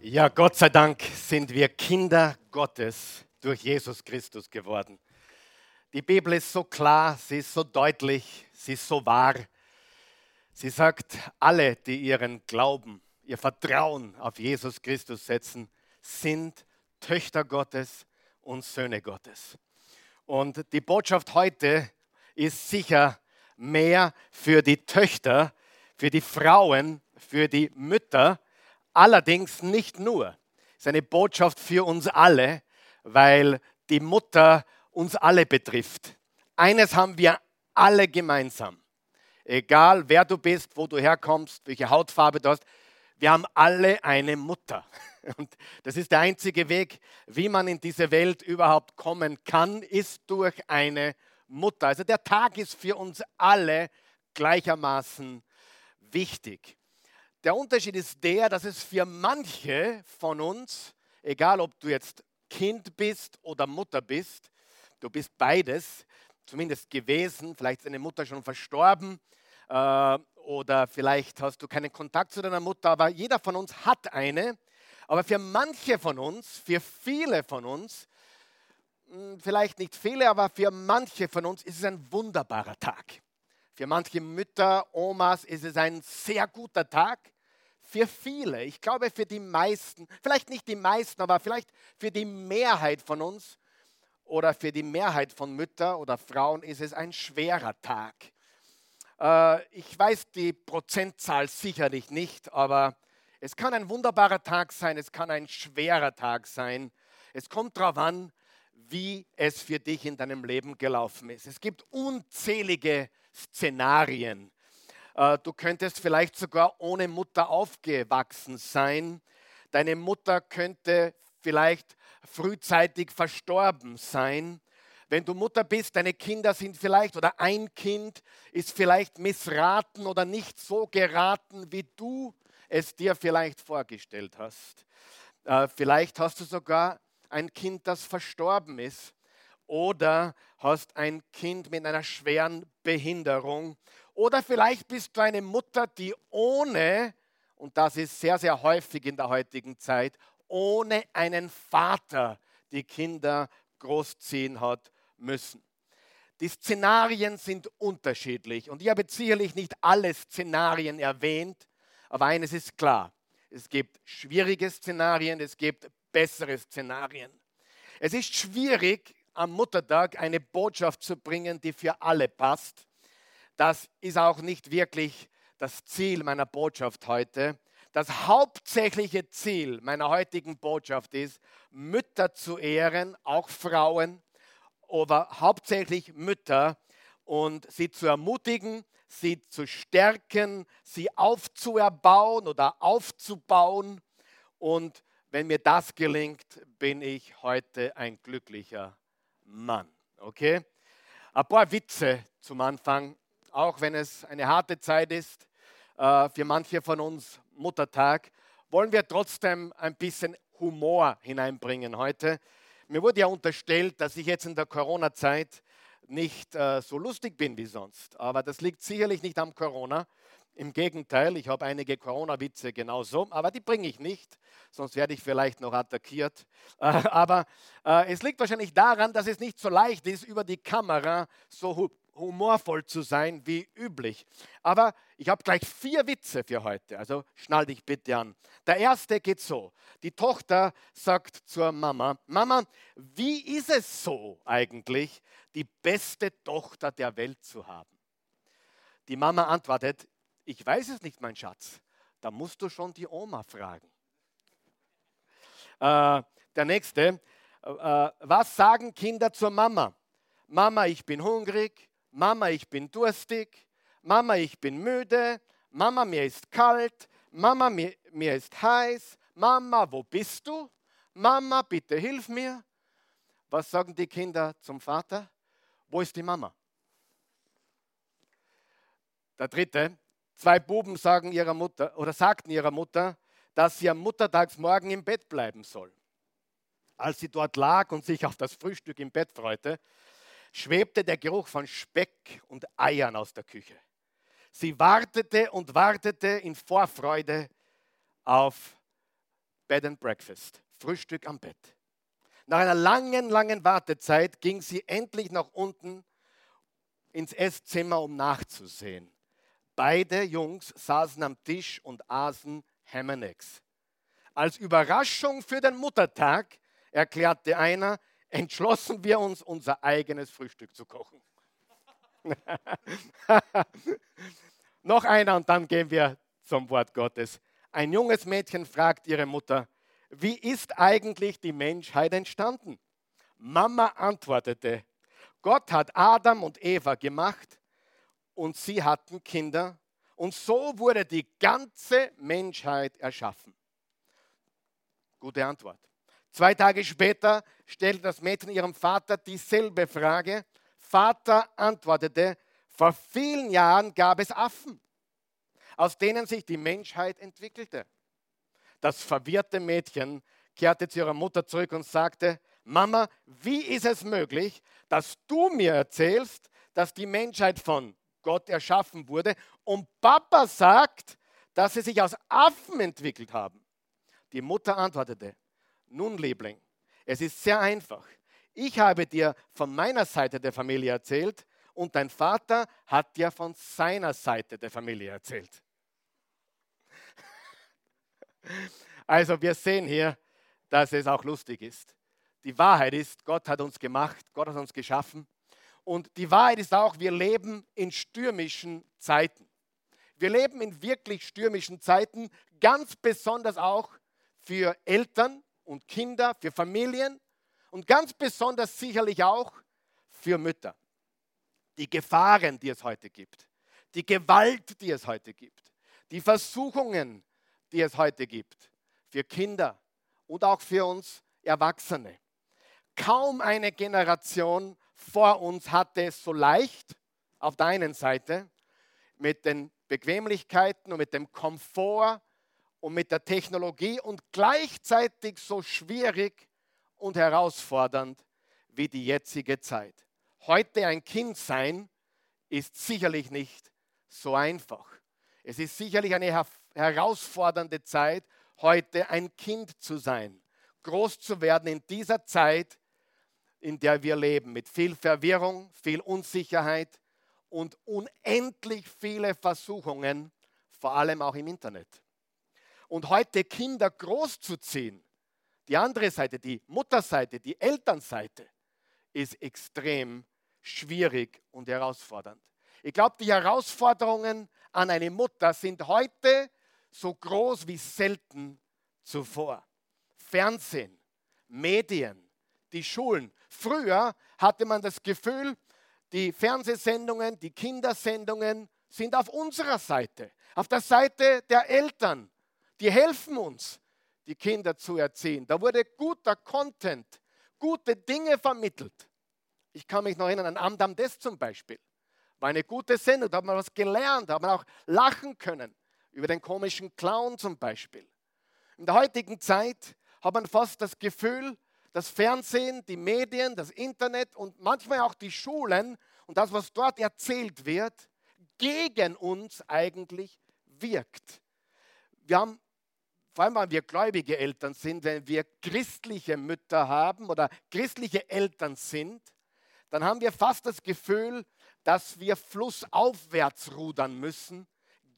Ja, Gott sei Dank sind wir Kinder Gottes durch Jesus Christus geworden. Die Bibel ist so klar, sie ist so deutlich, sie ist so wahr. Sie sagt, alle, die ihren Glauben, ihr Vertrauen auf Jesus Christus setzen, sind Töchter Gottes und Söhne Gottes. Und die Botschaft heute ist sicher mehr für die Töchter, für die Frauen, für die Mütter, allerdings nicht nur. Es ist eine Botschaft für uns alle, weil die Mutter uns alle betrifft. Eines haben wir alle gemeinsam. Egal wer du bist, wo du herkommst, welche Hautfarbe du hast, wir haben alle eine Mutter. Und das ist der einzige Weg, wie man in diese Welt überhaupt kommen kann, ist durch eine Mutter. Also der Tag ist für uns alle gleichermaßen wichtig. Der Unterschied ist der, dass es für manche von uns, egal ob du jetzt Kind bist oder Mutter bist, du bist beides, zumindest gewesen, vielleicht ist deine Mutter schon verstorben äh, oder vielleicht hast du keinen Kontakt zu deiner Mutter, aber jeder von uns hat eine. Aber für manche von uns, für viele von uns, hm, vielleicht nicht viele, aber für manche von uns ist es ein wunderbarer Tag. Für manche Mütter, Omas ist es ein sehr guter Tag. Für viele, ich glaube für die meisten, vielleicht nicht die meisten, aber vielleicht für die Mehrheit von uns oder für die Mehrheit von Müttern oder Frauen ist es ein schwerer Tag. Äh, ich weiß die Prozentzahl sicherlich nicht, aber es kann ein wunderbarer Tag sein, es kann ein schwerer Tag sein. Es kommt darauf an, wie es für dich in deinem Leben gelaufen ist. Es gibt unzählige Szenarien. Äh, du könntest vielleicht sogar ohne Mutter aufgewachsen sein. Deine Mutter könnte vielleicht frühzeitig verstorben sein. Wenn du Mutter bist, deine Kinder sind vielleicht oder ein Kind ist vielleicht missraten oder nicht so geraten, wie du es dir vielleicht vorgestellt hast. Äh, vielleicht hast du sogar ein Kind, das verstorben ist oder hast ein Kind mit einer schweren Behinderung oder vielleicht bist du eine Mutter, die ohne, und das ist sehr, sehr häufig in der heutigen Zeit, ohne einen Vater die Kinder großziehen hat müssen. Die Szenarien sind unterschiedlich und ich habe sicherlich nicht alle Szenarien erwähnt, aber eines ist klar, es gibt schwierige Szenarien, es gibt bessere Szenarien. Es ist schwierig, am Muttertag eine Botschaft zu bringen, die für alle passt. Das ist auch nicht wirklich das Ziel meiner Botschaft heute. Das hauptsächliche Ziel meiner heutigen Botschaft ist, Mütter zu ehren, auch Frauen, aber hauptsächlich Mütter und sie zu ermutigen, sie zu stärken, sie aufzuerbauen oder aufzubauen. Und wenn mir das gelingt, bin ich heute ein glücklicher Mann. Okay? Ein paar Witze zum Anfang, auch wenn es eine harte Zeit ist, äh, für manche von uns Muttertag, wollen wir trotzdem ein bisschen Humor hineinbringen heute. Mir wurde ja unterstellt, dass ich jetzt in der Corona-Zeit nicht äh, so lustig bin wie sonst. Aber das liegt sicherlich nicht am Corona, im Gegenteil, ich habe einige Corona-Witze genauso, aber die bringe ich nicht, sonst werde ich vielleicht noch attackiert. Aber äh, es liegt wahrscheinlich daran, dass es nicht so leicht ist, über die Kamera so humorvoll zu sein wie üblich. Aber ich habe gleich vier Witze für heute, also schnall dich bitte an. Der erste geht so. Die Tochter sagt zur Mama, Mama, wie ist es so eigentlich, die beste Tochter der Welt zu haben? Die Mama antwortet, ich weiß es nicht, mein Schatz. Da musst du schon die Oma fragen. Äh, der nächste, äh, was sagen Kinder zur Mama? Mama, ich bin hungrig. Mama, ich bin durstig. Mama, ich bin müde. Mama, mir ist kalt. Mama, mir, mir ist heiß. Mama, wo bist du? Mama, bitte hilf mir. Was sagen die Kinder zum Vater? Wo ist die Mama? Der dritte, Zwei Buben sagen ihrer Mutter oder sagten ihrer Mutter, dass sie am Muttertagsmorgen im Bett bleiben soll. Als sie dort lag und sich auf das Frühstück im Bett freute, schwebte der Geruch von Speck und Eiern aus der Küche. Sie wartete und wartete in Vorfreude auf Bed and Breakfast, Frühstück am Bett. Nach einer langen, langen Wartezeit ging sie endlich nach unten ins Esszimmer, um nachzusehen. Beide Jungs saßen am Tisch und aßen Ham. Als Überraschung für den Muttertag erklärte einer, entschlossen wir uns, unser eigenes Frühstück zu kochen. Noch einer und dann gehen wir zum Wort Gottes. Ein junges Mädchen fragt ihre Mutter, wie ist eigentlich die Menschheit entstanden? Mama antwortete, Gott hat Adam und Eva gemacht und sie hatten Kinder und so wurde die ganze Menschheit erschaffen. Gute Antwort. Zwei Tage später stellte das Mädchen ihrem Vater dieselbe Frage. Vater antwortete, vor vielen Jahren gab es Affen, aus denen sich die Menschheit entwickelte. Das verwirrte Mädchen kehrte zu ihrer Mutter zurück und sagte, Mama, wie ist es möglich, dass du mir erzählst, dass die Menschheit von Gott erschaffen wurde und Papa sagt, dass sie sich aus Affen entwickelt haben? Die Mutter antwortete, nun Liebling, es ist sehr einfach. Ich habe dir von meiner Seite der Familie erzählt und dein Vater hat dir von seiner Seite der Familie erzählt. Also wir sehen hier, dass es auch lustig ist. Die Wahrheit ist, Gott hat uns gemacht, Gott hat uns geschaffen. Und die Wahrheit ist auch, wir leben in stürmischen Zeiten. Wir leben in wirklich stürmischen Zeiten, ganz besonders auch für Eltern und Kinder, für Familien und ganz besonders sicherlich auch für Mütter. Die Gefahren, die es heute gibt, die Gewalt, die es heute gibt, die Versuchungen, die es heute gibt, für Kinder und auch für uns Erwachsene. Kaum eine Generation vor uns hatte es so leicht auf der einen Seite mit den Bequemlichkeiten und mit dem Komfort und mit der Technologie und gleichzeitig so schwierig und herausfordernd wie die jetzige Zeit. Heute ein Kind sein ist sicherlich nicht so einfach. Es ist sicherlich eine herausfordernde Zeit, heute ein Kind zu sein, groß zu werden in dieser Zeit, in der wir leben, mit viel Verwirrung, viel Unsicherheit und unendlich viele Versuchungen, vor allem auch im Internet. Und heute Kinder großzuziehen, die andere Seite, die Mutterseite, die Elternseite, ist extrem schwierig und herausfordernd. Ich glaube, die Herausforderungen an eine Mutter sind heute so groß wie selten zuvor. Fernsehen, Medien, die Schulen. Früher hatte man das Gefühl, die Fernsehsendungen, die Kindersendungen sind auf unserer Seite, auf der Seite der Eltern, die helfen uns, die Kinder zu erziehen. Da wurde guter Content, gute Dinge vermittelt. Ich kann mich noch erinnern an Amdam Des zum Beispiel. War eine gute Sendung, da hat man was gelernt, da hat man auch lachen können. Über den komischen Clown zum Beispiel. In der heutigen Zeit hat man fast das Gefühl, das Fernsehen, die Medien, das Internet und manchmal auch die Schulen und das, was dort erzählt wird, gegen uns eigentlich wirkt. Wir haben vor allem wenn wir gläubige Eltern sind, wenn wir christliche Mütter haben oder christliche Eltern sind, dann haben wir fast das Gefühl, dass wir flussaufwärts rudern müssen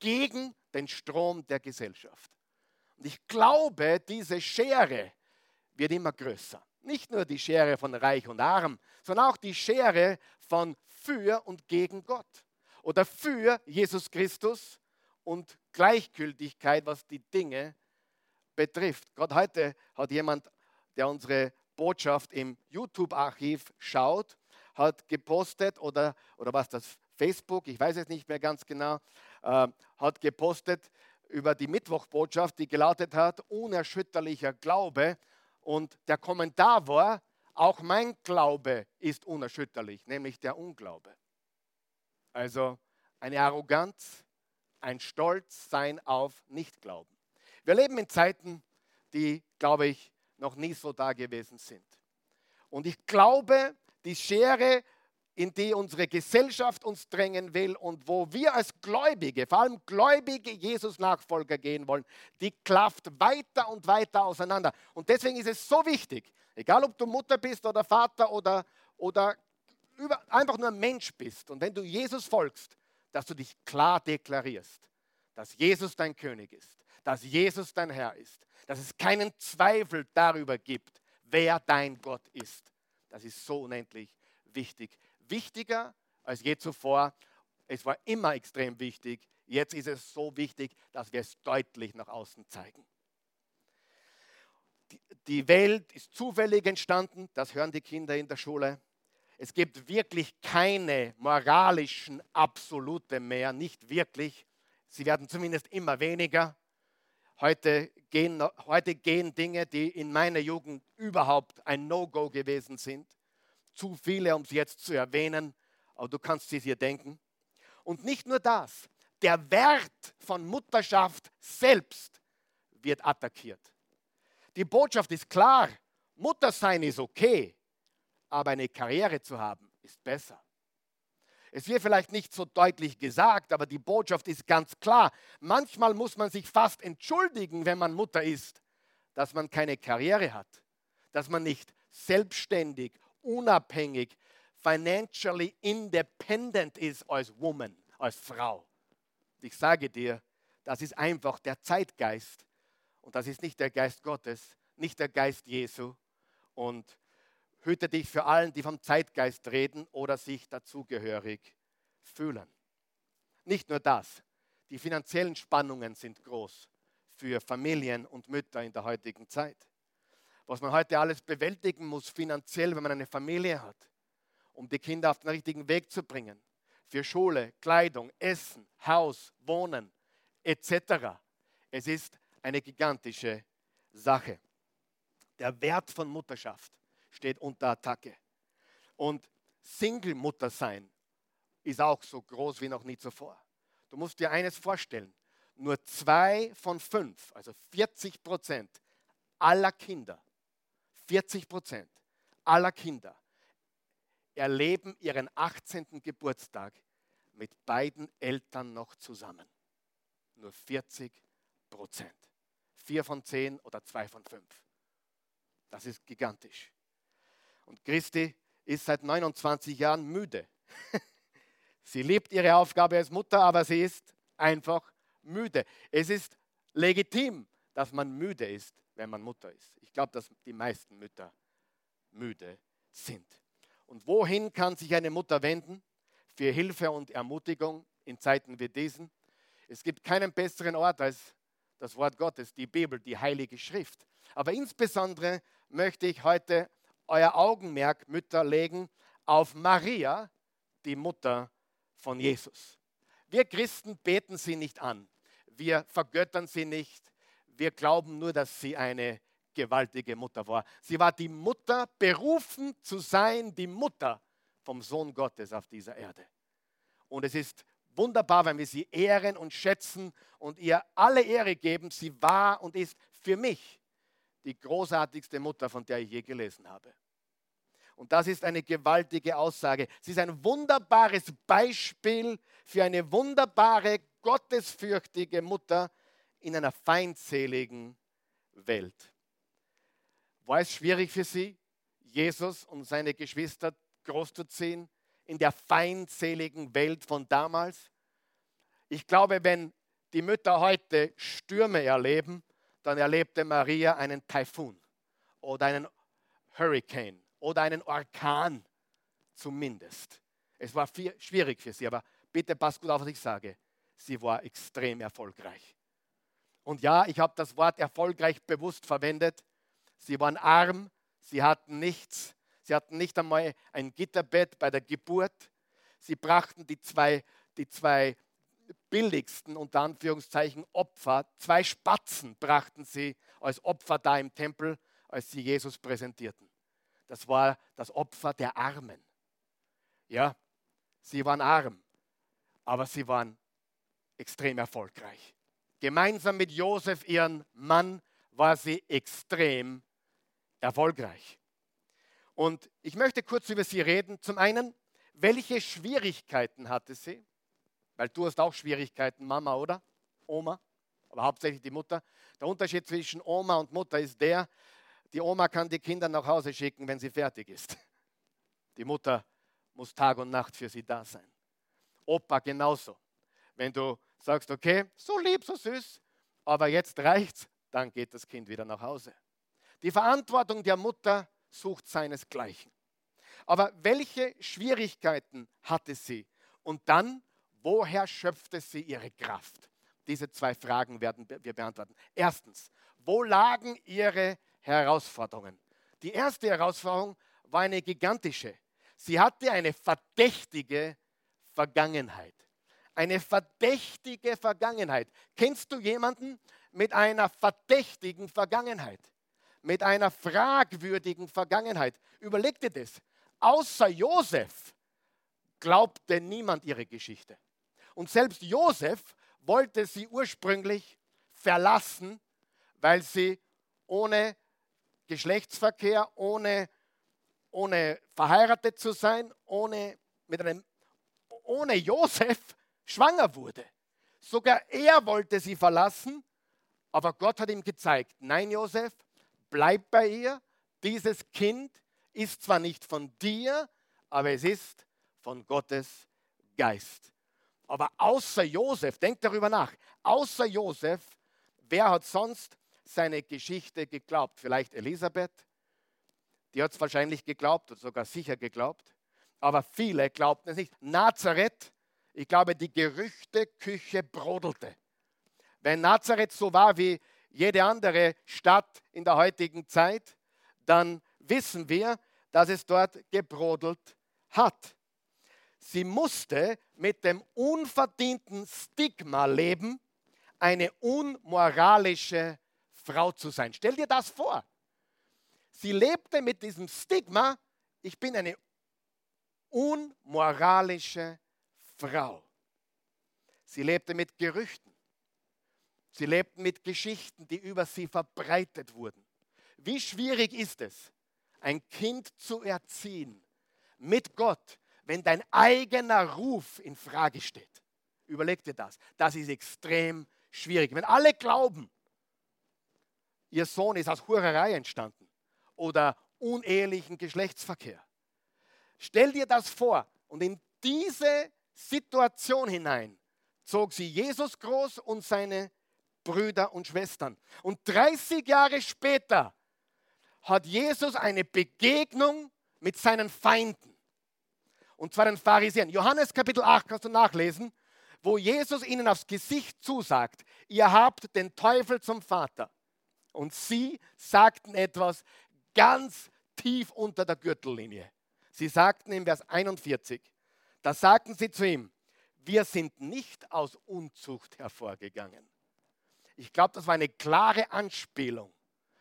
gegen den Strom der Gesellschaft. Und ich glaube, diese Schere wird immer größer. Nicht nur die Schere von Reich und Arm, sondern auch die Schere von für und gegen Gott. Oder für Jesus Christus und Gleichgültigkeit, was die Dinge betrifft. Gerade heute hat jemand, der unsere Botschaft im YouTube-Archiv schaut, hat gepostet oder, oder was das Facebook, ich weiß es nicht mehr ganz genau, äh, hat gepostet über die Mittwochbotschaft, die gelautet hat, unerschütterlicher Glaube. Und der Kommentar war, auch mein Glaube ist unerschütterlich, nämlich der Unglaube. Also eine Arroganz, ein Stolzsein auf Nichtglauben. Wir leben in Zeiten, die, glaube ich, noch nie so da gewesen sind. Und ich glaube, die Schere in die unsere Gesellschaft uns drängen will und wo wir als Gläubige, vor allem gläubige Jesus-Nachfolger gehen wollen, die klafft weiter und weiter auseinander. Und deswegen ist es so wichtig, egal ob du Mutter bist oder Vater oder, oder über, einfach nur Mensch bist und wenn du Jesus folgst, dass du dich klar deklarierst, dass Jesus dein König ist, dass Jesus dein Herr ist, dass es keinen Zweifel darüber gibt, wer dein Gott ist. Das ist so unendlich wichtig. Wichtiger als je zuvor. Es war immer extrem wichtig. Jetzt ist es so wichtig, dass wir es deutlich nach außen zeigen. Die Welt ist zufällig entstanden, das hören die Kinder in der Schule. Es gibt wirklich keine moralischen Absolute mehr, nicht wirklich. Sie werden zumindest immer weniger. Heute gehen, heute gehen Dinge, die in meiner Jugend überhaupt ein No-Go gewesen sind. Zu viele, um sie jetzt zu erwähnen, aber du kannst sie dir denken. Und nicht nur das, der Wert von Mutterschaft selbst wird attackiert. Die Botschaft ist klar, Muttersein ist okay, aber eine Karriere zu haben ist besser. Es wird vielleicht nicht so deutlich gesagt, aber die Botschaft ist ganz klar. Manchmal muss man sich fast entschuldigen, wenn man Mutter ist, dass man keine Karriere hat, dass man nicht selbstständig, unabhängig, financially independent ist als Woman, als Frau. Ich sage dir, das ist einfach der Zeitgeist und das ist nicht der Geist Gottes, nicht der Geist Jesu. Und hüte dich für allen, die vom Zeitgeist reden oder sich dazugehörig fühlen. Nicht nur das, die finanziellen Spannungen sind groß für Familien und Mütter in der heutigen Zeit. Was man heute alles bewältigen muss finanziell, wenn man eine Familie hat, um die Kinder auf den richtigen Weg zu bringen. Für Schule, Kleidung, Essen, Haus, Wohnen etc. Es ist eine gigantische Sache. Der Wert von Mutterschaft steht unter Attacke. Und Single-Mutter sein ist auch so groß wie noch nie zuvor. Du musst dir eines vorstellen. Nur zwei von fünf, also 40 Prozent aller Kinder, 40 Prozent aller Kinder erleben ihren 18. Geburtstag mit beiden Eltern noch zusammen. Nur 40 Prozent. Vier von zehn oder zwei von fünf. Das ist gigantisch. Und Christi ist seit 29 Jahren müde. sie liebt ihre Aufgabe als Mutter, aber sie ist einfach müde. Es ist legitim, dass man müde ist, wenn man Mutter ist. Ich glaube, dass die meisten Mütter müde sind. Und wohin kann sich eine Mutter wenden für Hilfe und Ermutigung in Zeiten wie diesen? Es gibt keinen besseren Ort als das Wort Gottes, die Bibel, die Heilige Schrift. Aber insbesondere möchte ich heute euer Augenmerk, Mütter, legen auf Maria, die Mutter von Jesus. Wir Christen beten sie nicht an. Wir vergöttern sie nicht. Wir glauben nur, dass sie eine gewaltige Mutter war. Sie war die Mutter, berufen zu sein, die Mutter vom Sohn Gottes auf dieser Erde. Und es ist wunderbar, wenn wir sie ehren und schätzen und ihr alle Ehre geben. Sie war und ist für mich die großartigste Mutter, von der ich je gelesen habe. Und das ist eine gewaltige Aussage. Sie ist ein wunderbares Beispiel für eine wunderbare, gottesfürchtige Mutter in einer feindseligen Welt. War es schwierig für sie, Jesus und seine Geschwister großzuziehen in der feindseligen Welt von damals? Ich glaube, wenn die Mütter heute Stürme erleben, dann erlebte Maria einen Taifun oder einen Hurricane oder einen Orkan zumindest. Es war viel, schwierig für sie, aber bitte passt gut auf, was ich sage. Sie war extrem erfolgreich. Und ja, ich habe das Wort erfolgreich bewusst verwendet. Sie waren arm, sie hatten nichts, sie hatten nicht einmal ein Gitterbett bei der Geburt. Sie brachten die zwei, die zwei billigsten, unter Anführungszeichen, Opfer, zwei Spatzen brachten sie als Opfer da im Tempel, als sie Jesus präsentierten. Das war das Opfer der Armen. Ja, sie waren arm, aber sie waren extrem erfolgreich. Gemeinsam mit Josef, ihren Mann, war sie extrem erfolgreich. Und ich möchte kurz über sie reden. Zum einen, welche Schwierigkeiten hatte sie? Weil du hast auch Schwierigkeiten, Mama, oder? Oma, aber hauptsächlich die Mutter. Der Unterschied zwischen Oma und Mutter ist der, die Oma kann die Kinder nach Hause schicken, wenn sie fertig ist. Die Mutter muss Tag und Nacht für sie da sein. Opa genauso. Wenn du sagst, okay, so lieb, so süß, aber jetzt reicht's, dann geht das Kind wieder nach Hause. Die Verantwortung der Mutter sucht seinesgleichen. Aber welche Schwierigkeiten hatte sie? Und dann, woher schöpfte sie ihre Kraft? Diese zwei Fragen werden wir beantworten. Erstens, wo lagen ihre Herausforderungen? Die erste Herausforderung war eine gigantische. Sie hatte eine verdächtige Vergangenheit. Eine verdächtige Vergangenheit. Kennst du jemanden mit einer verdächtigen Vergangenheit? Mit einer fragwürdigen Vergangenheit? Überleg dir das. Außer Josef glaubte niemand ihre Geschichte. Und selbst Josef wollte sie ursprünglich verlassen, weil sie ohne Geschlechtsverkehr, ohne, ohne verheiratet zu sein, ohne, mit einem, ohne Josef schwanger wurde. Sogar er wollte sie verlassen, aber Gott hat ihm gezeigt, nein Josef, bleib bei ihr, dieses Kind ist zwar nicht von dir, aber es ist von Gottes Geist. Aber außer Josef, denk darüber nach, außer Josef, wer hat sonst seine Geschichte geglaubt? Vielleicht Elisabeth, die hat es wahrscheinlich geglaubt und sogar sicher geglaubt, aber viele glaubten es nicht. Nazareth, ich glaube, die Gerüchteküche brodelte. Wenn Nazareth so war wie jede andere Stadt in der heutigen Zeit, dann wissen wir, dass es dort gebrodelt hat. Sie musste mit dem unverdienten Stigma leben, eine unmoralische Frau zu sein. Stell dir das vor. Sie lebte mit diesem Stigma, ich bin eine unmoralische Frau. Sie lebte mit Gerüchten. Sie lebten mit Geschichten, die über sie verbreitet wurden. Wie schwierig ist es, ein Kind zu erziehen mit Gott, wenn dein eigener Ruf in Frage steht. Überleg dir das. Das ist extrem schwierig. Wenn alle glauben, ihr Sohn ist aus Hurerei entstanden oder unehelichen Geschlechtsverkehr. Stell dir das vor und in diese Situation hinein zog sie Jesus groß und seine Brüder und Schwestern. Und 30 Jahre später hat Jesus eine Begegnung mit seinen Feinden. Und zwar den Pharisäern. Johannes Kapitel 8 kannst du nachlesen, wo Jesus ihnen aufs Gesicht zusagt, ihr habt den Teufel zum Vater. Und sie sagten etwas ganz tief unter der Gürtellinie. Sie sagten im Vers 41, da sagten sie zu ihm, wir sind nicht aus Unzucht hervorgegangen. Ich glaube, das war eine klare Anspielung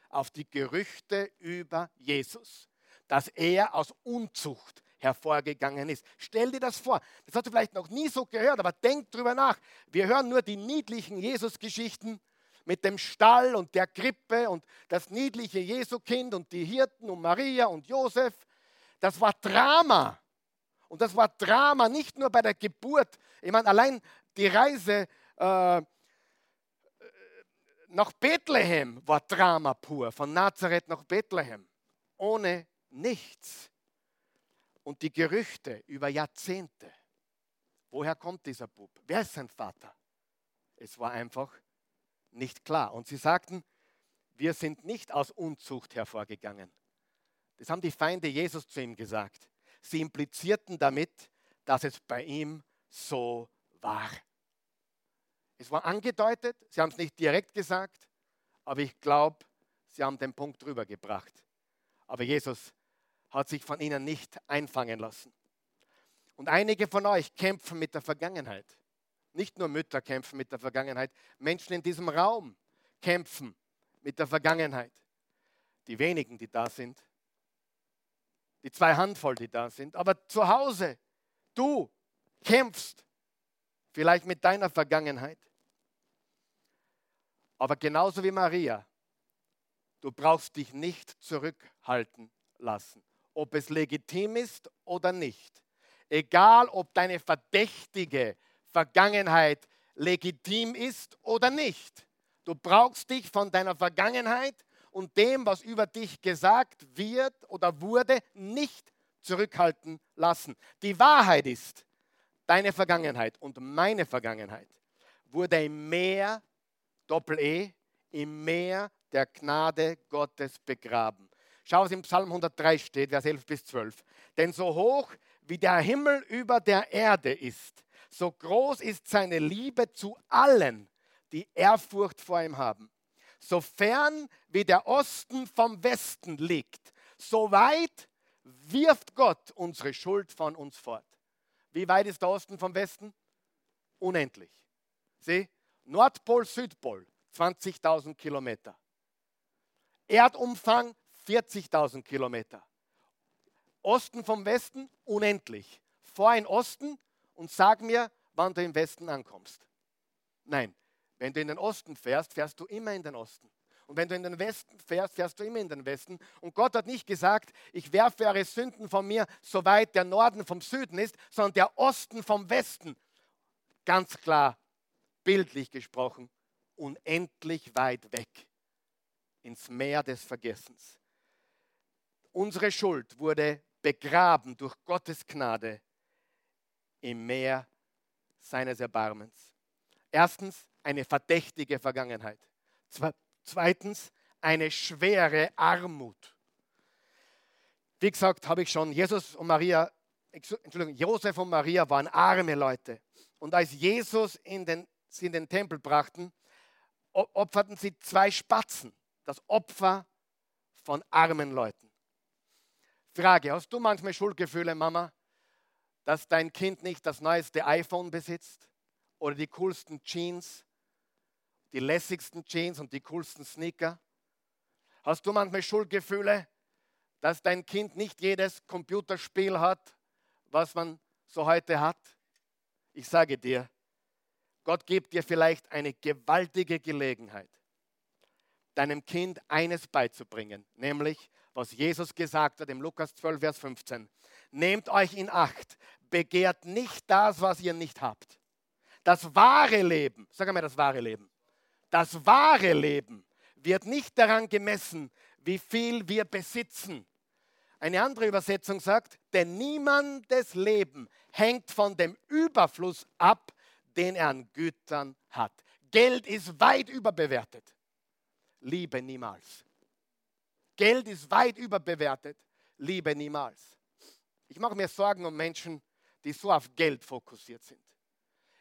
auf die Gerüchte über Jesus, dass er aus Unzucht hervorgegangen ist. Stell dir das vor. Das hast du vielleicht noch nie so gehört, aber denk drüber nach. Wir hören nur die niedlichen Jesus-Geschichten mit dem Stall und der Krippe und das niedliche Jesukind und die Hirten und Maria und Josef. Das war Drama. Und das war Drama nicht nur bei der Geburt. Ich meine, allein die Reise äh, nach Bethlehem war Drama pur, von Nazareth nach Bethlehem, ohne nichts. Und die Gerüchte über Jahrzehnte. Woher kommt dieser Bub? Wer ist sein Vater? Es war einfach nicht klar. Und sie sagten, wir sind nicht aus Unzucht hervorgegangen. Das haben die Feinde Jesus zu ihm gesagt. Sie implizierten damit, dass es bei ihm so war. Es war angedeutet, sie haben es nicht direkt gesagt, aber ich glaube, sie haben den Punkt drüber gebracht. Aber Jesus hat sich von ihnen nicht einfangen lassen. Und einige von euch kämpfen mit der Vergangenheit. Nicht nur Mütter kämpfen mit der Vergangenheit, Menschen in diesem Raum kämpfen mit der Vergangenheit. Die wenigen, die da sind, die zwei Handvoll, die da sind, aber zu Hause, du kämpfst vielleicht mit deiner Vergangenheit. Aber genauso wie Maria, du brauchst dich nicht zurückhalten lassen, ob es legitim ist oder nicht. Egal, ob deine verdächtige Vergangenheit legitim ist oder nicht. Du brauchst dich von deiner Vergangenheit und dem, was über dich gesagt wird oder wurde, nicht zurückhalten lassen. Die Wahrheit ist, deine Vergangenheit und meine Vergangenheit wurde im Meer, Doppel-E, im Meer der Gnade Gottes begraben. Schau, was im Psalm 103 steht, Vers 11 bis 12. Denn so hoch wie der Himmel über der Erde ist, so groß ist seine Liebe zu allen, die Ehrfurcht vor ihm haben. So fern wie der Osten vom Westen liegt, so weit wirft Gott unsere Schuld von uns fort. Wie weit ist der Osten vom Westen? Unendlich. Sieh, Nordpol, Südpol, 20.000 Kilometer. Erdumfang 40.000 Kilometer. Osten vom Westen unendlich. Fahr in Osten und sag mir, wann du im Westen ankommst. Nein, wenn du in den Osten fährst, fährst du immer in den Osten. Und wenn du in den Westen fährst, fährst du immer in den Westen. Und Gott hat nicht gesagt, ich werfe eure Sünden von mir, soweit der Norden vom Süden ist, sondern der Osten vom Westen. Ganz klar, bildlich gesprochen, unendlich weit weg ins Meer des Vergessens. Unsere Schuld wurde begraben durch Gottes Gnade im Meer seines Erbarmens. Erstens eine verdächtige Vergangenheit. Zweitens eine schwere Armut. Wie gesagt, habe ich schon, Jesus und Maria, Entschuldigung, Josef und Maria waren arme Leute. Und als Jesus in den, sie in den Tempel brachten, opferten sie zwei Spatzen, das Opfer von armen Leuten. Frage, hast du manchmal Schuldgefühle, Mama, dass dein Kind nicht das neueste iPhone besitzt oder die coolsten Jeans, die lässigsten Jeans und die coolsten Sneaker? Hast du manchmal Schuldgefühle, dass dein Kind nicht jedes Computerspiel hat, was man so heute hat? Ich sage dir, Gott gibt dir vielleicht eine gewaltige Gelegenheit, deinem Kind eines beizubringen, nämlich was Jesus gesagt hat im Lukas 12, Vers 15. Nehmt euch in Acht, begehrt nicht das, was ihr nicht habt. Das wahre Leben, sag einmal das wahre Leben, das wahre Leben wird nicht daran gemessen, wie viel wir besitzen. Eine andere Übersetzung sagt, denn niemandes Leben hängt von dem Überfluss ab, den er an Gütern hat. Geld ist weit überbewertet. Liebe niemals. Geld ist weit überbewertet. Liebe niemals. Ich mache mir Sorgen um Menschen, die so auf Geld fokussiert sind.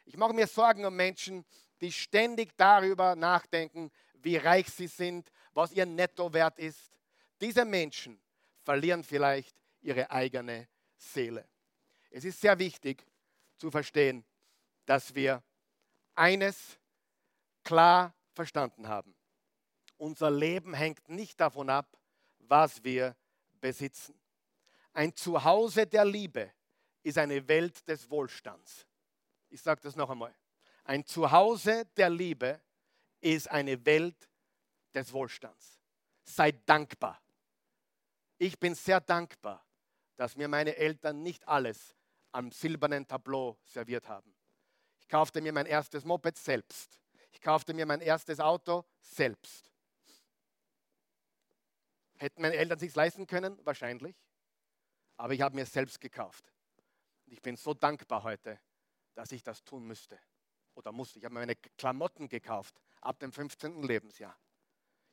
Ich mache mir Sorgen um Menschen, die ständig darüber nachdenken, wie reich sie sind, was ihr Nettowert ist. Diese Menschen verlieren vielleicht ihre eigene Seele. Es ist sehr wichtig zu verstehen, dass wir eines klar verstanden haben. Unser Leben hängt nicht davon ab, was wir besitzen. Ein Zuhause der Liebe ist eine Welt des Wohlstands. Ich sage das noch einmal. Ein Zuhause der Liebe ist eine Welt des Wohlstands. Sei dankbar. Ich bin sehr dankbar, dass mir meine Eltern nicht alles am silbernen Tableau serviert haben. Ich kaufte mir mein erstes Moped selbst. Ich kaufte mir mein erstes Auto selbst. Hätten meine Eltern sich leisten können? Wahrscheinlich. Aber ich habe mir selbst gekauft. Und ich bin so dankbar heute, dass ich das tun müsste. Oder musste. Ich habe mir meine Klamotten gekauft ab dem 15. Lebensjahr.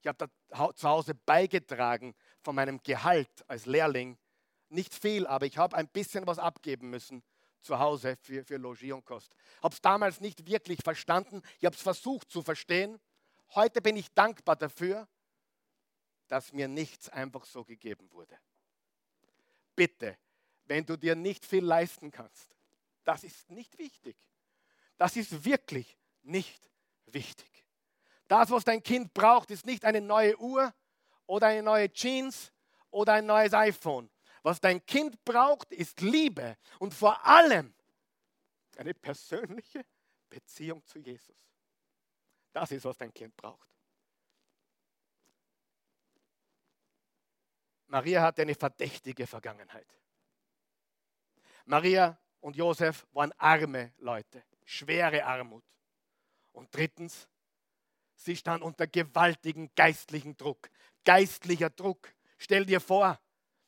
Ich habe da zu Hause beigetragen von meinem Gehalt als Lehrling. Nicht viel, aber ich habe ein bisschen was abgeben müssen zu Hause für, für Logis und Kost. Habe es damals nicht wirklich verstanden. Ich habe es versucht zu verstehen. Heute bin ich dankbar dafür, dass mir nichts einfach so gegeben wurde. Bitte, wenn du dir nicht viel leisten kannst, das ist nicht wichtig. Das ist wirklich nicht wichtig. Das, was dein Kind braucht, ist nicht eine neue Uhr oder eine neue Jeans oder ein neues iPhone. Was dein Kind braucht, ist Liebe und vor allem eine persönliche Beziehung zu Jesus. Das ist, was dein Kind braucht. Maria hatte eine verdächtige Vergangenheit. Maria und Josef waren arme Leute, schwere Armut. Und drittens, sie stand unter gewaltigen geistlichen Druck. Geistlicher Druck. Stell dir vor,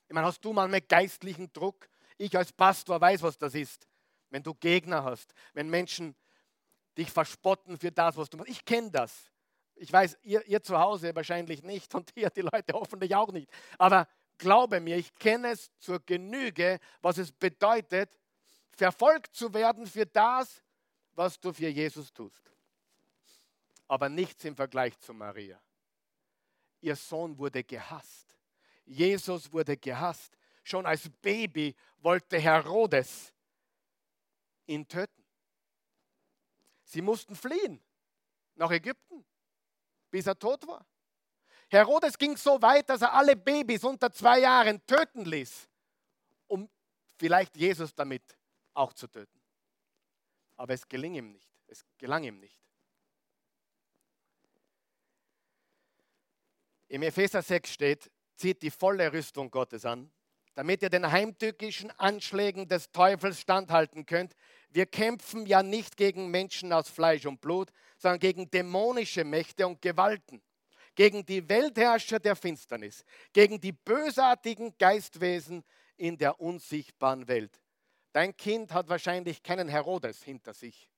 ich meine, hast du manchmal geistlichen Druck? Ich als Pastor weiß, was das ist. Wenn du Gegner hast, wenn Menschen dich verspotten für das, was du machst. Ich kenne das. Ich weiß, ihr, ihr zu Hause wahrscheinlich nicht und hier die Leute hoffentlich auch nicht. Aber glaube mir, ich kenne es zur Genüge, was es bedeutet, verfolgt zu werden für das, was du für Jesus tust. Aber nichts im Vergleich zu Maria. Ihr Sohn wurde gehasst. Jesus wurde gehasst. Schon als Baby wollte Herodes ihn töten. Sie mussten fliehen nach Ägypten, bis er tot war. Herodes ging so weit, dass er alle Babys unter zwei Jahren töten ließ, um vielleicht Jesus damit auch zu töten. Aber es gelang ihm nicht. Es gelang ihm nicht. Im Epheser 6 steht, zieht die volle Rüstung Gottes an, damit ihr den heimtückischen Anschlägen des Teufels standhalten könnt. Wir kämpfen ja nicht gegen Menschen aus Fleisch und Blut, sondern gegen dämonische Mächte und Gewalten, gegen die Weltherrscher der Finsternis, gegen die bösartigen Geistwesen in der unsichtbaren Welt. Dein Kind hat wahrscheinlich keinen Herodes hinter sich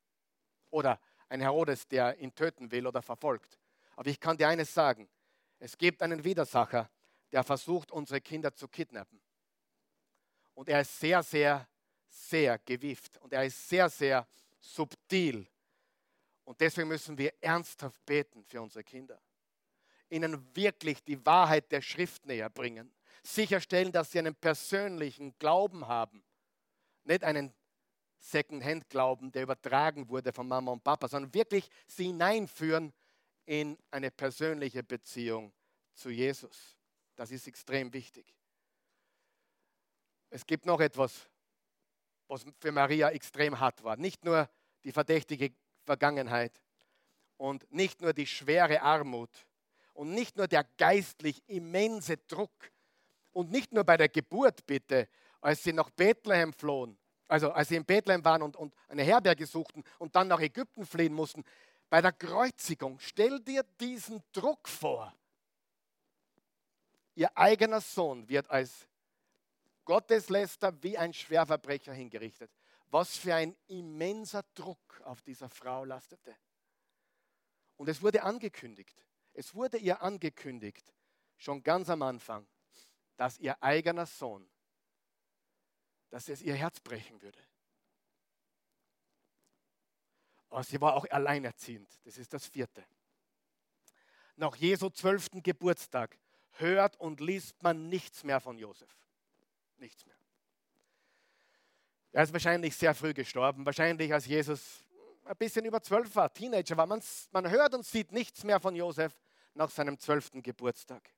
oder ein Herodes, der ihn töten will oder verfolgt. Aber ich kann dir eines sagen, es gibt einen Widersacher, der versucht, unsere Kinder zu kidnappen. Und er ist sehr, sehr, sehr gewieft und er ist sehr, sehr subtil. Und deswegen müssen wir ernsthaft beten für unsere Kinder. Ihnen wirklich die Wahrheit der Schrift näher bringen. Sicherstellen, dass sie einen persönlichen Glauben haben nicht einen Second-Hand-Glauben, der übertragen wurde von Mama und Papa, sondern wirklich sie hineinführen in eine persönliche Beziehung zu Jesus. Das ist extrem wichtig. Es gibt noch etwas, was für Maria extrem hart war. Nicht nur die verdächtige Vergangenheit und nicht nur die schwere Armut und nicht nur der geistlich immense Druck und nicht nur bei der Geburt bitte, als sie nach Bethlehem flohen, also als sie in Bethlehem waren und, und eine Herberge suchten und dann nach Ägypten fliehen mussten, bei der Kreuzigung, stell dir diesen Druck vor. Ihr eigener Sohn wird als Gottesläster wie ein Schwerverbrecher hingerichtet. Was für ein immenser Druck auf dieser Frau lastete. Und es wurde angekündigt. Es wurde ihr angekündigt, schon ganz am Anfang, dass ihr eigener Sohn dass es ihr Herz brechen würde. Aber sie war auch alleinerziehend. Das ist das vierte. Nach Jesu zwölften Geburtstag hört und liest man nichts mehr von Josef. Nichts mehr. Er ist wahrscheinlich sehr früh gestorben, wahrscheinlich als Jesus ein bisschen über zwölf war, Teenager war. Man, man hört und sieht nichts mehr von Josef nach seinem zwölften Geburtstag.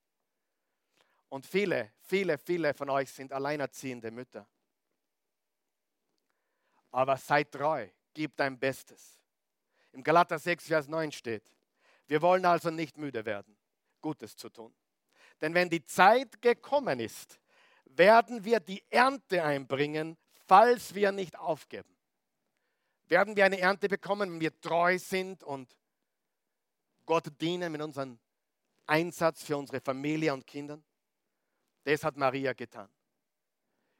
Und viele, viele, viele von euch sind alleinerziehende Mütter aber sei treu, gib dein Bestes. Im Galater 6, Vers 9 steht, wir wollen also nicht müde werden, Gutes zu tun. Denn wenn die Zeit gekommen ist, werden wir die Ernte einbringen, falls wir nicht aufgeben. Werden wir eine Ernte bekommen, wenn wir treu sind und Gott dienen mit unserem Einsatz für unsere Familie und Kinder? Das hat Maria getan.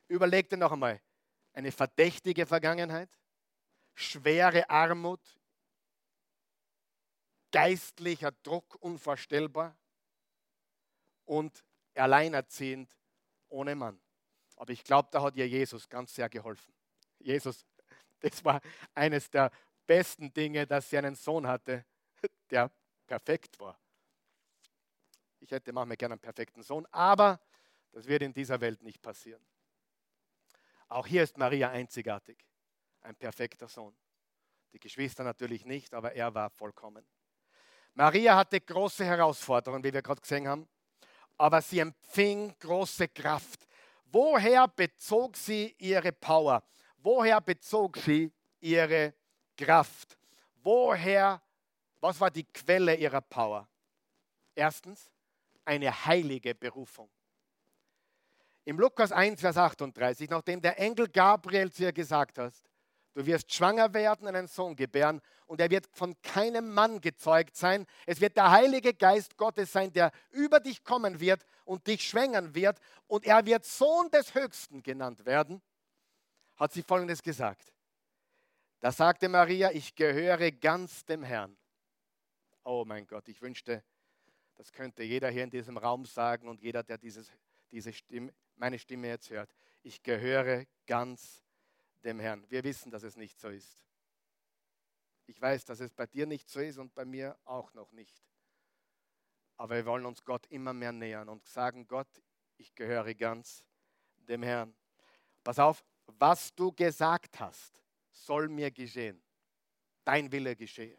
Überleg dir noch einmal, eine verdächtige Vergangenheit, schwere Armut, geistlicher Druck unvorstellbar und alleinerziehend ohne Mann. Aber ich glaube, da hat ihr Jesus ganz sehr geholfen. Jesus, das war eines der besten Dinge, dass sie einen Sohn hatte, der perfekt war. Ich hätte manchmal gerne einen perfekten Sohn, aber das wird in dieser Welt nicht passieren. Auch hier ist Maria einzigartig, ein perfekter Sohn. Die Geschwister natürlich nicht, aber er war vollkommen. Maria hatte große Herausforderungen, wie wir gerade gesehen haben, aber sie empfing große Kraft. Woher bezog sie ihre Power? Woher bezog sie ihre Kraft? Woher, was war die Quelle ihrer Power? Erstens, eine heilige Berufung. Im Lukas 1, Vers 38, nachdem der Engel Gabriel zu ihr gesagt hat, du wirst schwanger werden und einen Sohn gebären und er wird von keinem Mann gezeugt sein. Es wird der Heilige Geist Gottes sein, der über dich kommen wird und dich schwängern wird und er wird Sohn des Höchsten genannt werden, hat sie Folgendes gesagt. Da sagte Maria, ich gehöre ganz dem Herrn. Oh mein Gott, ich wünschte, das könnte jeder hier in diesem Raum sagen und jeder, der dieses, diese Stimme, meine Stimme jetzt hört. Ich gehöre ganz dem Herrn. Wir wissen, dass es nicht so ist. Ich weiß, dass es bei dir nicht so ist und bei mir auch noch nicht. Aber wir wollen uns Gott immer mehr nähern und sagen, Gott, ich gehöre ganz dem Herrn. Pass auf, was du gesagt hast, soll mir geschehen. Dein Wille geschehe.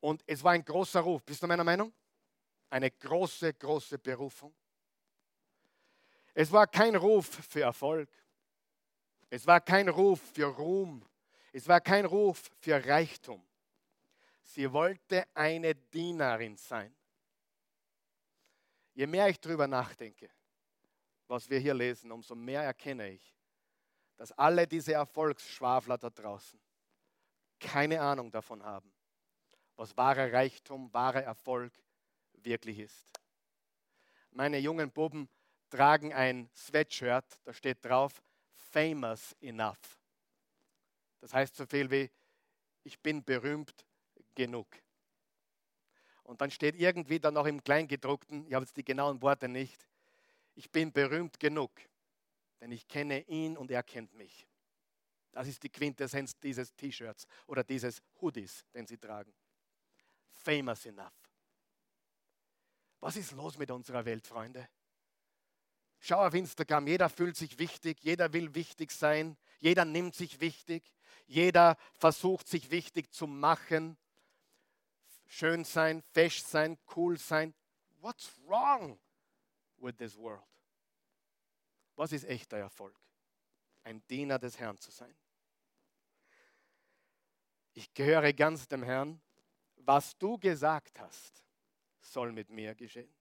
Und es war ein großer Ruf. Bist du meiner Meinung? Eine große, große Berufung. Es war kein Ruf für Erfolg. Es war kein Ruf für Ruhm. Es war kein Ruf für Reichtum. Sie wollte eine Dienerin sein. Je mehr ich darüber nachdenke, was wir hier lesen, umso mehr erkenne ich, dass alle diese Erfolgsschwafler da draußen keine Ahnung davon haben, was wahrer Reichtum, wahrer Erfolg wirklich ist. Meine jungen Buben tragen ein Sweatshirt, da steht drauf, famous enough. Das heißt so viel wie, ich bin berühmt genug. Und dann steht irgendwie dann noch im Kleingedruckten, ich habe jetzt die genauen Worte nicht, ich bin berühmt genug, denn ich kenne ihn und er kennt mich. Das ist die Quintessenz dieses T-Shirts oder dieses Hoodies, den sie tragen. Famous enough. Was ist los mit unserer Welt, Freunde? Schau auf Instagram, jeder fühlt sich wichtig, jeder will wichtig sein, jeder nimmt sich wichtig, jeder versucht sich wichtig zu machen. Schön sein, fesch sein, cool sein. What's wrong with this world? Was ist echter Erfolg? Ein Diener des Herrn zu sein. Ich gehöre ganz dem Herrn. Was du gesagt hast, soll mit mir geschehen.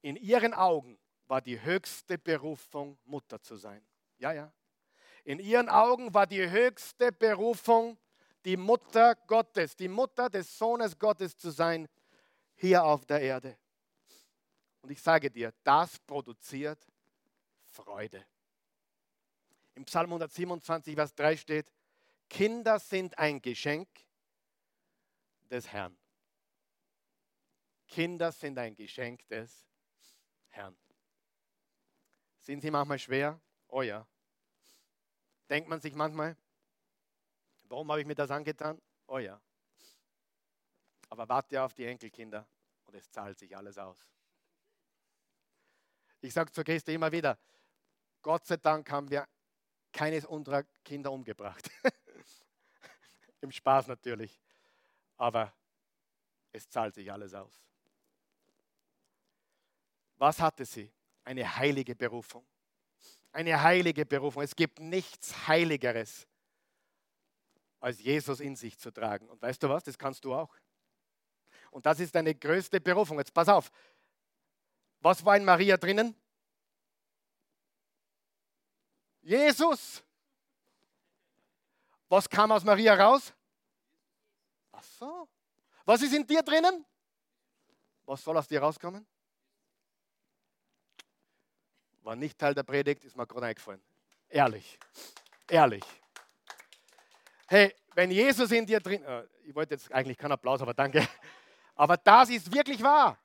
In ihren Augen war die höchste Berufung, Mutter zu sein. Ja, ja. In ihren Augen war die höchste Berufung, die Mutter Gottes, die Mutter des Sohnes Gottes zu sein, hier auf der Erde. Und ich sage dir, das produziert Freude. Im Psalm 127, Vers 3 steht, Kinder sind ein Geschenk des Herrn. Kinder sind ein Geschenk des Herrn. Sind sie manchmal schwer? Oh ja. Denkt man sich manchmal, warum habe ich mir das angetan? Oh ja. Aber warte auf die Enkelkinder und es zahlt sich alles aus. Ich sage zur Gäste immer wieder, Gott sei Dank haben wir keines unserer Kinder umgebracht. Im Spaß natürlich. Aber es zahlt sich alles aus. Was hatte sie? Eine heilige Berufung. Eine heilige Berufung. Es gibt nichts Heiligeres, als Jesus in sich zu tragen. Und weißt du was? Das kannst du auch. Und das ist deine größte Berufung. Jetzt pass auf. Was war in Maria drinnen? Jesus. Was kam aus Maria raus? Ach so. Was ist in dir drinnen? Was soll aus dir rauskommen? War nicht Teil der Predigt, ist mir gerade eingefallen. Ehrlich. Ehrlich. Hey, wenn Jesus in dir drin, äh, ich wollte jetzt eigentlich keinen Applaus, aber danke. Aber das ist wirklich wahr.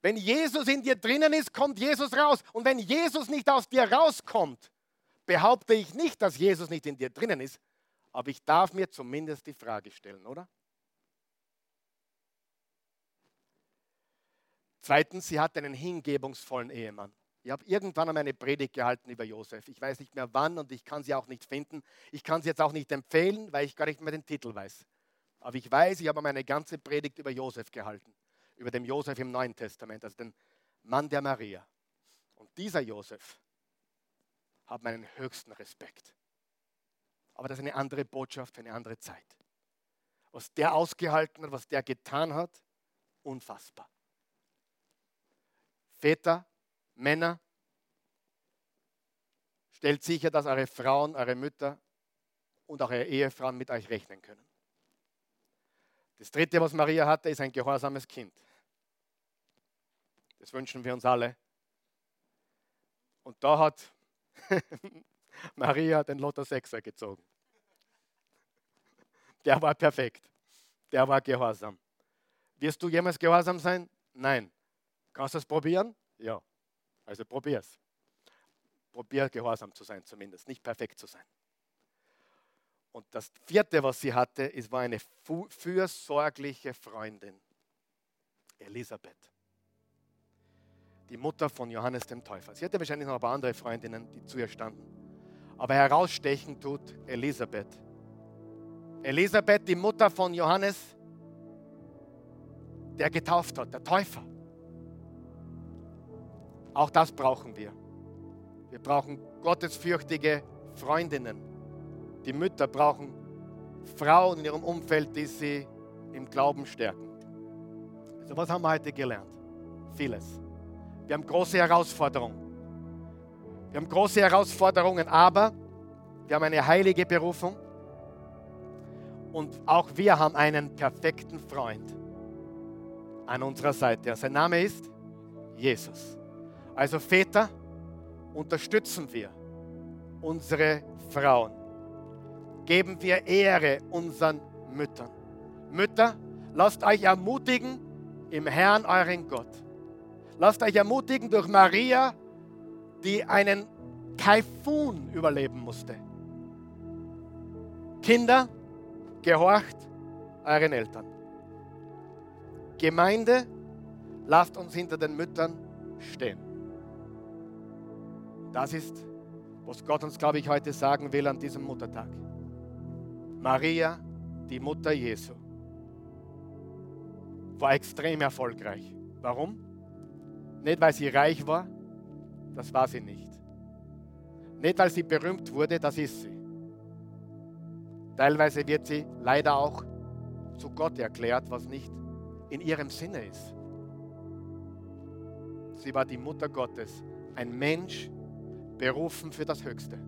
Wenn Jesus in dir drinnen ist, kommt Jesus raus. Und wenn Jesus nicht aus dir rauskommt, behaupte ich nicht, dass Jesus nicht in dir drinnen ist, aber ich darf mir zumindest die Frage stellen, oder? Zweitens, sie hat einen hingebungsvollen Ehemann. Ich habe irgendwann einmal eine Predigt gehalten über Josef. Ich weiß nicht mehr wann und ich kann sie auch nicht finden. Ich kann sie jetzt auch nicht empfehlen, weil ich gar nicht mehr den Titel weiß. Aber ich weiß, ich habe meine ganze Predigt über Josef gehalten. Über den Josef im Neuen Testament, also den Mann der Maria. Und dieser Josef hat meinen höchsten Respekt. Aber das ist eine andere Botschaft für eine andere Zeit. Was der ausgehalten hat, was der getan hat, unfassbar. Väter, Männer, stellt sicher, dass eure Frauen, eure Mütter und auch eure Ehefrauen mit euch rechnen können. Das dritte, was Maria hatte, ist ein gehorsames Kind. Das wünschen wir uns alle. Und da hat Maria den Lotto 6er gezogen. Der war perfekt. Der war gehorsam. Wirst du jemals gehorsam sein? Nein. Kannst du es probieren? Ja. Also probier's. Probier gehorsam zu sein, zumindest, nicht perfekt zu sein. Und das vierte, was sie hatte, ist, war eine fürsorgliche Freundin, Elisabeth, die Mutter von Johannes dem Täufer. Sie hatte wahrscheinlich noch ein paar andere Freundinnen, die zu ihr standen. Aber herausstechen tut Elisabeth. Elisabeth, die Mutter von Johannes, der getauft hat, der Täufer. Auch das brauchen wir. Wir brauchen gottesfürchtige Freundinnen. Die Mütter brauchen Frauen in ihrem Umfeld, die sie im Glauben stärken. Also was haben wir heute gelernt? Vieles. Wir haben große Herausforderungen. Wir haben große Herausforderungen, aber wir haben eine heilige Berufung und auch wir haben einen perfekten Freund an unserer Seite. Sein Name ist Jesus. Also Väter, unterstützen wir unsere Frauen. Geben wir Ehre unseren Müttern. Mütter, lasst euch ermutigen im Herrn euren Gott. Lasst euch ermutigen durch Maria, die einen Taifun überleben musste. Kinder, gehorcht euren Eltern. Gemeinde, lasst uns hinter den Müttern stehen. Das ist, was Gott uns, glaube ich, heute sagen will an diesem Muttertag. Maria, die Mutter Jesu, war extrem erfolgreich. Warum? Nicht, weil sie reich war, das war sie nicht. Nicht, weil sie berühmt wurde, das ist sie. Teilweise wird sie leider auch zu Gott erklärt, was nicht in ihrem Sinne ist. Sie war die Mutter Gottes, ein Mensch, berufen für das Höchste.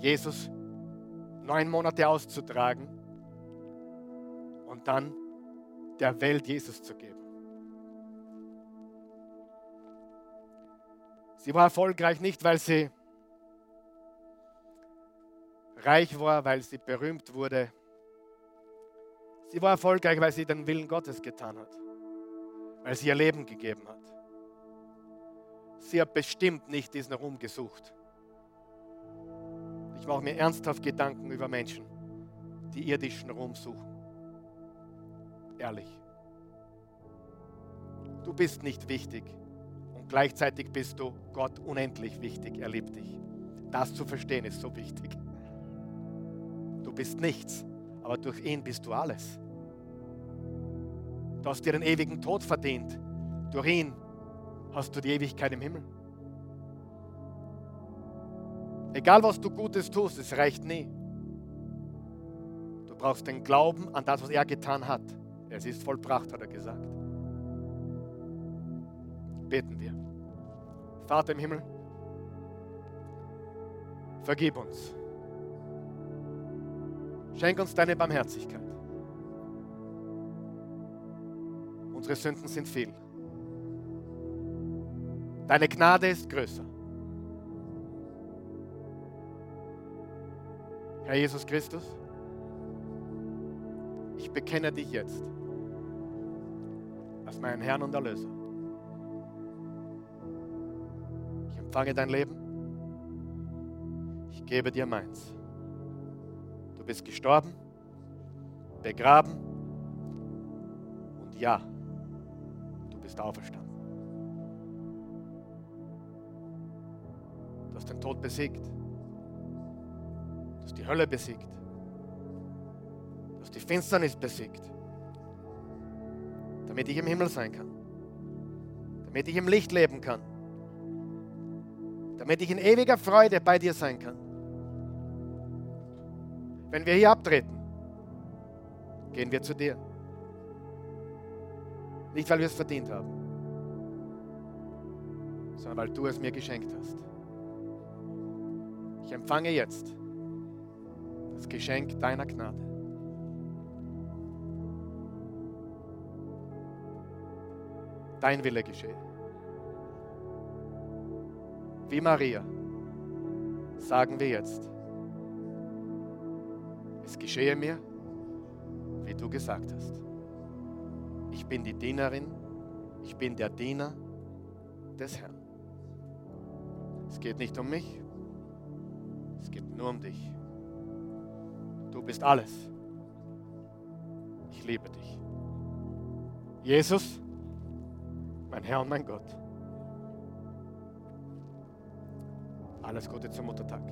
Jesus neun Monate auszutragen und dann der Welt Jesus zu geben. Sie war erfolgreich nicht, weil sie reich war, weil sie berühmt wurde. Sie war erfolgreich, weil sie den Willen Gottes getan hat, weil sie ihr Leben gegeben hat. Sie hat bestimmt nicht diesen Ruhm gesucht. Ich mache mir ernsthaft Gedanken über Menschen, die irdischen Ruhm suchen. Ehrlich. Du bist nicht wichtig und gleichzeitig bist du Gott unendlich wichtig. Er liebt dich. Das zu verstehen ist so wichtig. Du bist nichts, aber durch ihn bist du alles. Du hast dir den ewigen Tod verdient. Durch ihn hast du die Ewigkeit im Himmel. Egal was du Gutes tust, es reicht nie. Du brauchst den Glauben an das, was er getan hat. Es ist vollbracht, hat er gesagt. Beten wir. Vater im Himmel, vergib uns. Schenk uns deine Barmherzigkeit. Unsere Sünden sind viel. Deine Gnade ist größer. Herr Jesus Christus, ich bekenne dich jetzt als meinen Herrn und Erlöser. Ich empfange dein Leben. Ich gebe dir meins. Du bist gestorben, begraben und ja, du bist auferstanden. Tod besiegt. Du hast die Hölle besiegt. Du hast die Finsternis besiegt. Damit ich im Himmel sein kann. Damit ich im Licht leben kann. Damit ich in ewiger Freude bei dir sein kann. Wenn wir hier abtreten, gehen wir zu dir. Nicht, weil wir es verdient haben, sondern weil du es mir geschenkt hast. Ich empfange jetzt das Geschenk deiner Gnade. Dein Wille geschehe. Wie Maria sagen wir jetzt, es geschehe mir, wie du gesagt hast. Ich bin die Dienerin, ich bin der Diener des Herrn. Es geht nicht um mich, nur um dich. Du bist alles. Ich liebe dich. Jesus, mein Herr und mein Gott. Alles Gute zum Muttertag.